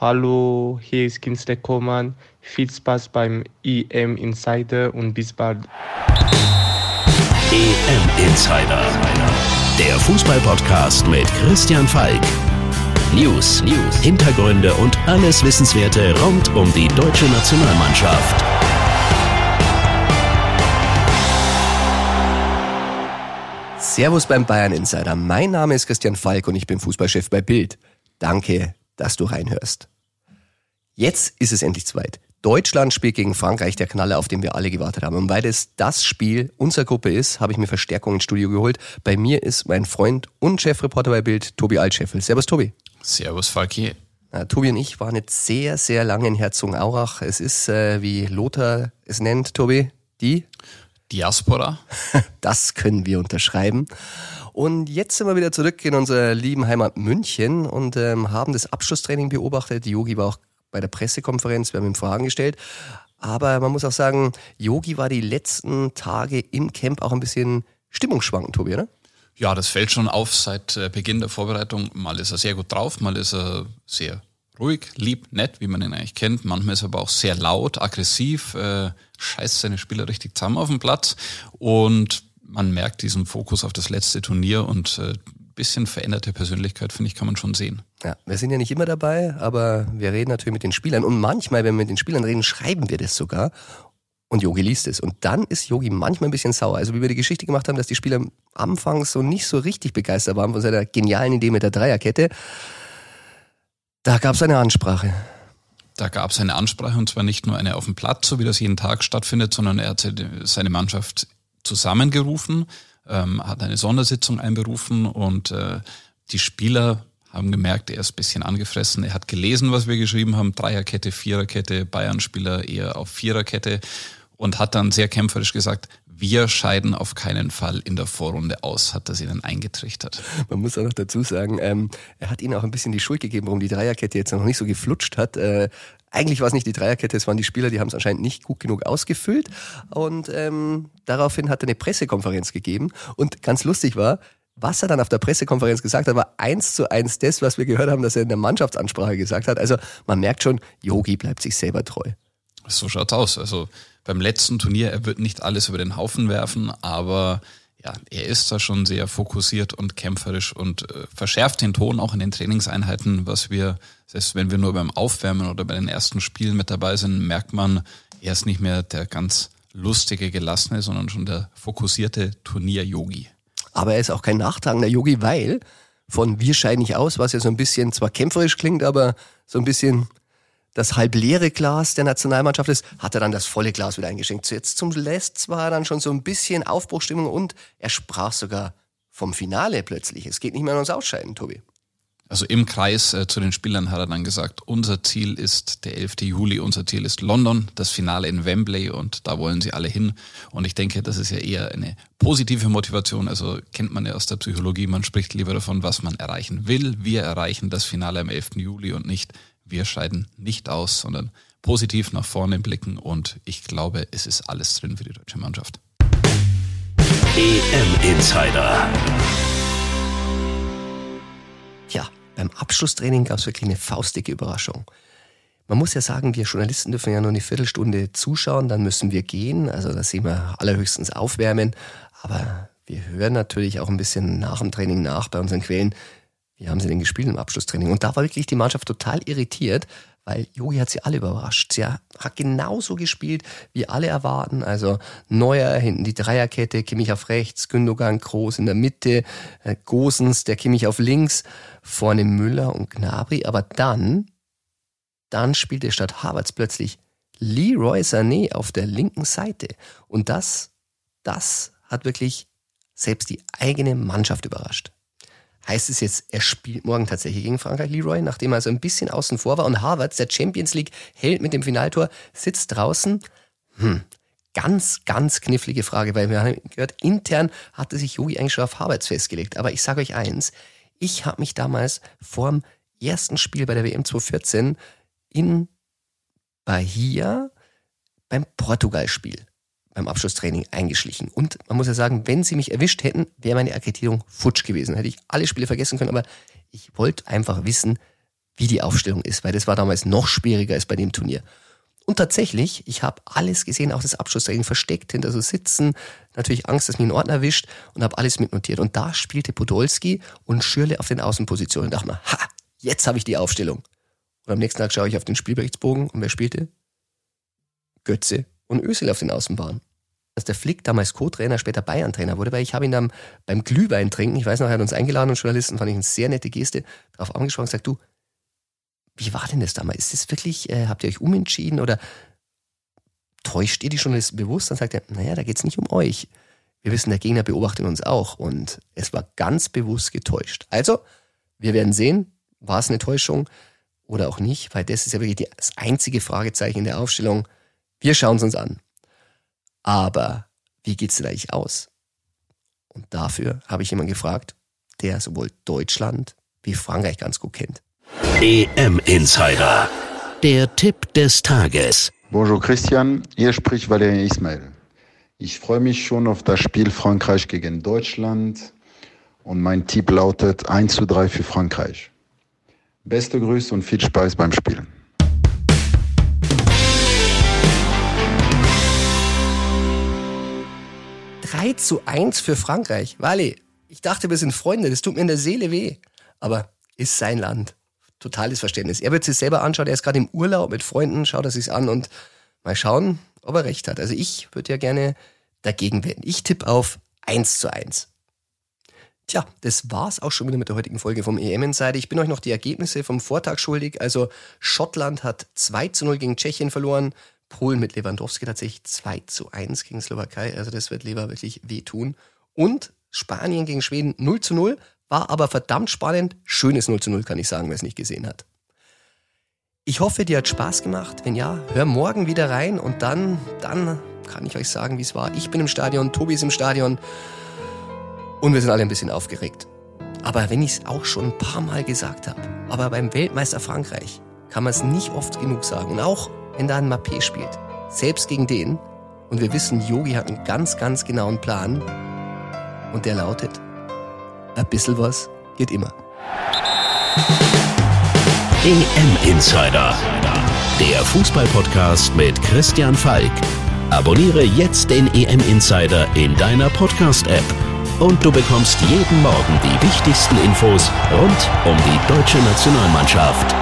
Hallo, hier ist Kinsley Koman. Viel Spaß beim EM Insider und bis bald. EM Insider, der Fußballpodcast mit Christian Falk. News, News, Hintergründe und alles Wissenswerte rund um die deutsche Nationalmannschaft. Servus beim Bayern Insider. Mein Name ist Christian Falk und ich bin Fußballchef bei Bild. Danke, dass du reinhörst. Jetzt ist es endlich zweit. Deutschland spielt gegen Frankreich, der Knaller, auf den wir alle gewartet haben. Und weil es das Spiel unserer Gruppe ist, habe ich mir Verstärkung ins Studio geholt. Bei mir ist mein Freund und Chefreporter bei Bild, Tobi Altscheffel. Servus, Tobi. Servus, Falki. Tobi und ich waren jetzt sehr, sehr lange in Herzogenaurach. Es ist, äh, wie Lothar es nennt, Tobi, die Diaspora. Das können wir unterschreiben. Und jetzt sind wir wieder zurück in unserer lieben Heimat München und ähm, haben das Abschlusstraining beobachtet. Yogi war auch bei der Pressekonferenz, wir haben ihm Fragen gestellt. Aber man muss auch sagen, Yogi war die letzten Tage im Camp auch ein bisschen stimmungsschwankend, Tobi, oder? Ja, das fällt schon auf seit äh, Beginn der Vorbereitung. Mal ist er sehr gut drauf, mal ist er sehr ruhig, lieb, nett, wie man ihn eigentlich kennt. Manchmal ist er aber auch sehr laut, aggressiv, äh, scheißt seine Spieler richtig zusammen auf dem Platz. Und man merkt diesen Fokus auf das letzte Turnier und äh, bisschen veränderte Persönlichkeit, finde ich, kann man schon sehen. Ja, wir sind ja nicht immer dabei, aber wir reden natürlich mit den Spielern. Und manchmal, wenn wir mit den Spielern reden, schreiben wir das sogar. Und Yogi liest es. Und dann ist Yogi manchmal ein bisschen sauer. Also wie wir die Geschichte gemacht haben, dass die Spieler anfangs so nicht so richtig begeistert waren von seiner genialen Idee mit der Dreierkette. Da gab es eine Ansprache. Da gab es eine Ansprache und zwar nicht nur eine auf dem Platz, so wie das jeden Tag stattfindet, sondern er hat seine Mannschaft zusammengerufen, ähm, hat eine Sondersitzung einberufen und äh, die Spieler haben gemerkt, er ist ein bisschen angefressen. Er hat gelesen, was wir geschrieben haben, Dreierkette, Viererkette, Bayern-Spieler eher auf Viererkette und hat dann sehr kämpferisch gesagt, wir scheiden auf keinen Fall in der Vorrunde aus, hat er sie dann eingetrichtert. Man muss auch noch dazu sagen, ähm, er hat ihnen auch ein bisschen die Schuld gegeben, warum die Dreierkette jetzt noch nicht so geflutscht hat. Äh, eigentlich war es nicht die Dreierkette, es waren die Spieler, die haben es anscheinend nicht gut genug ausgefüllt. Und ähm, daraufhin hat er eine Pressekonferenz gegeben. Und ganz lustig war, was er dann auf der Pressekonferenz gesagt hat, war eins zu eins das, was wir gehört haben, dass er in der Mannschaftsansprache gesagt hat. Also man merkt schon, Yogi bleibt sich selber treu. So schaut's aus. Also beim letzten Turnier, er wird nicht alles über den Haufen werfen, aber ja, er ist da schon sehr fokussiert und kämpferisch und äh, verschärft den Ton auch in den Trainingseinheiten, was wir, selbst wenn wir nur beim Aufwärmen oder bei den ersten Spielen mit dabei sind, merkt man, er ist nicht mehr der ganz lustige, gelassene, sondern schon der fokussierte Turnier-Yogi. Aber er ist auch kein nachtragender Yogi, weil von Wir scheiden nicht aus, was ja so ein bisschen zwar kämpferisch klingt, aber so ein bisschen das halb leere Glas der Nationalmannschaft ist, hat er dann das volle Glas wieder eingeschenkt. Jetzt zum Letzt war dann schon so ein bisschen Aufbruchstimmung und er sprach sogar vom Finale plötzlich. Es geht nicht mehr ums Ausscheiden, Tobi. Also im Kreis äh, zu den Spielern hat er dann gesagt, unser Ziel ist der 11. Juli, unser Ziel ist London, das Finale in Wembley und da wollen sie alle hin. Und ich denke, das ist ja eher eine positive Motivation. Also kennt man ja aus der Psychologie, man spricht lieber davon, was man erreichen will. Wir erreichen das Finale am 11. Juli und nicht, wir scheiden nicht aus, sondern positiv nach vorne blicken und ich glaube, es ist alles drin für die deutsche Mannschaft. EM Insider. Tja, beim Abschlusstraining gab es wirklich eine faustige Überraschung. Man muss ja sagen, wir Journalisten dürfen ja nur eine Viertelstunde zuschauen, dann müssen wir gehen. Also da sehen wir allerhöchstens aufwärmen. Aber wir hören natürlich auch ein bisschen nach dem Training nach bei unseren Quellen, wie haben sie denn gespielt im Abschlusstraining? Und da war wirklich die Mannschaft total irritiert, weil Yogi hat sie alle überrascht. Sie hat genauso gespielt, wie alle erwarten. Also Neuer hinten die Dreierkette, Kimmich auf rechts, Gündogan groß in der Mitte, äh, Gosens, der Kimmich auf links, vorne Müller und Gnabry. Aber dann, dann spielte statt Havertz plötzlich Leroy Sané auf der linken Seite. Und das, das hat wirklich selbst die eigene Mannschaft überrascht. Heißt es jetzt, er spielt morgen tatsächlich gegen Frankreich, Leroy, nachdem er so ein bisschen außen vor war und Harvard, der Champions League hält mit dem Finaltor, sitzt draußen? Hm, ganz, ganz knifflige Frage, weil wir haben gehört, intern hatte sich Yogi eigentlich schon auf Harvards festgelegt. Aber ich sage euch eins, ich habe mich damals vorm ersten Spiel bei der WM 2014 in Bahia beim Portugal-Spiel beim Abschlusstraining eingeschlichen. Und man muss ja sagen, wenn sie mich erwischt hätten, wäre meine Akkreditierung futsch gewesen. Hätte ich alle Spiele vergessen können, aber ich wollte einfach wissen, wie die Aufstellung ist, weil das war damals noch schwieriger als bei dem Turnier. Und tatsächlich, ich habe alles gesehen, auch das Abschlusstraining versteckt hinter so Sitzen, natürlich Angst, dass mich ein Ordner erwischt und habe alles mitnotiert. Und da spielte Podolski und Schürle auf den Außenpositionen und dachte mir, ha, jetzt habe ich die Aufstellung. Und am nächsten Tag schaue ich auf den Spielberichtsbogen und wer spielte? Götze und Ösel auf den Außenbahnen. Dass der Flick damals Co-Trainer, später Bayern-Trainer wurde, weil ich habe ihn dann beim Glühwein trinken, ich weiß noch, er hat uns eingeladen und Journalisten, fand ich eine sehr nette Geste, darauf angesprochen und gesagt, du, wie war denn das damals? Ist das wirklich, äh, habt ihr euch umentschieden oder täuscht ihr die Journalisten bewusst? Dann sagt er, naja, da geht es nicht um euch. Wir wissen, der Gegner beobachtet uns auch und es war ganz bewusst getäuscht. Also, wir werden sehen, war es eine Täuschung oder auch nicht, weil das ist ja wirklich das einzige Fragezeichen in der Aufstellung. Wir schauen es uns an. Aber wie geht es denn eigentlich aus? Und dafür habe ich jemanden gefragt, der sowohl Deutschland wie Frankreich ganz gut kennt. EM Insider. Der Tipp des Tages. Bonjour Christian, hier spricht Valerian Ismail. Ich freue mich schon auf das Spiel Frankreich gegen Deutschland und mein Tipp lautet 1 zu 3 für Frankreich. Beste Grüße und viel Spaß beim Spielen. Drei zu 1 für Frankreich. Wally, ich dachte, wir sind Freunde, das tut mir in der Seele weh. Aber ist sein Land totales Verständnis. Er wird sich selber anschauen, er ist gerade im Urlaub mit Freunden, schaut er sich an und mal schauen, ob er recht hat. Also ich würde ja gerne dagegen wenden. Ich tippe auf 1 zu 1. Tja, das war's auch schon wieder mit der heutigen Folge vom EM Insider. Ich bin euch noch die Ergebnisse vom Vortag schuldig. Also Schottland hat 2 zu 0 gegen Tschechien verloren. Polen mit Lewandowski tatsächlich 2 zu 1 gegen Slowakei. Also das wird Lever wirklich wehtun. Und Spanien gegen Schweden 0 zu 0. War aber verdammt spannend. Schönes 0 zu 0, kann ich sagen, wer es nicht gesehen hat. Ich hoffe, dir hat Spaß gemacht. Wenn ja, hör morgen wieder rein und dann, dann kann ich euch sagen, wie es war. Ich bin im Stadion, Tobi ist im Stadion und wir sind alle ein bisschen aufgeregt. Aber wenn ich es auch schon ein paar Mal gesagt habe, aber beim Weltmeister Frankreich kann man es nicht oft genug sagen. Und auch wenn da Mappé spielt, selbst gegen den, und wir wissen, Yogi hat einen ganz, ganz genauen Plan, und der lautet, ein bisschen was geht immer. EM Insider. Der Fußballpodcast mit Christian Falk. Abonniere jetzt den EM Insider in deiner Podcast-App. Und du bekommst jeden Morgen die wichtigsten Infos rund um die deutsche Nationalmannschaft.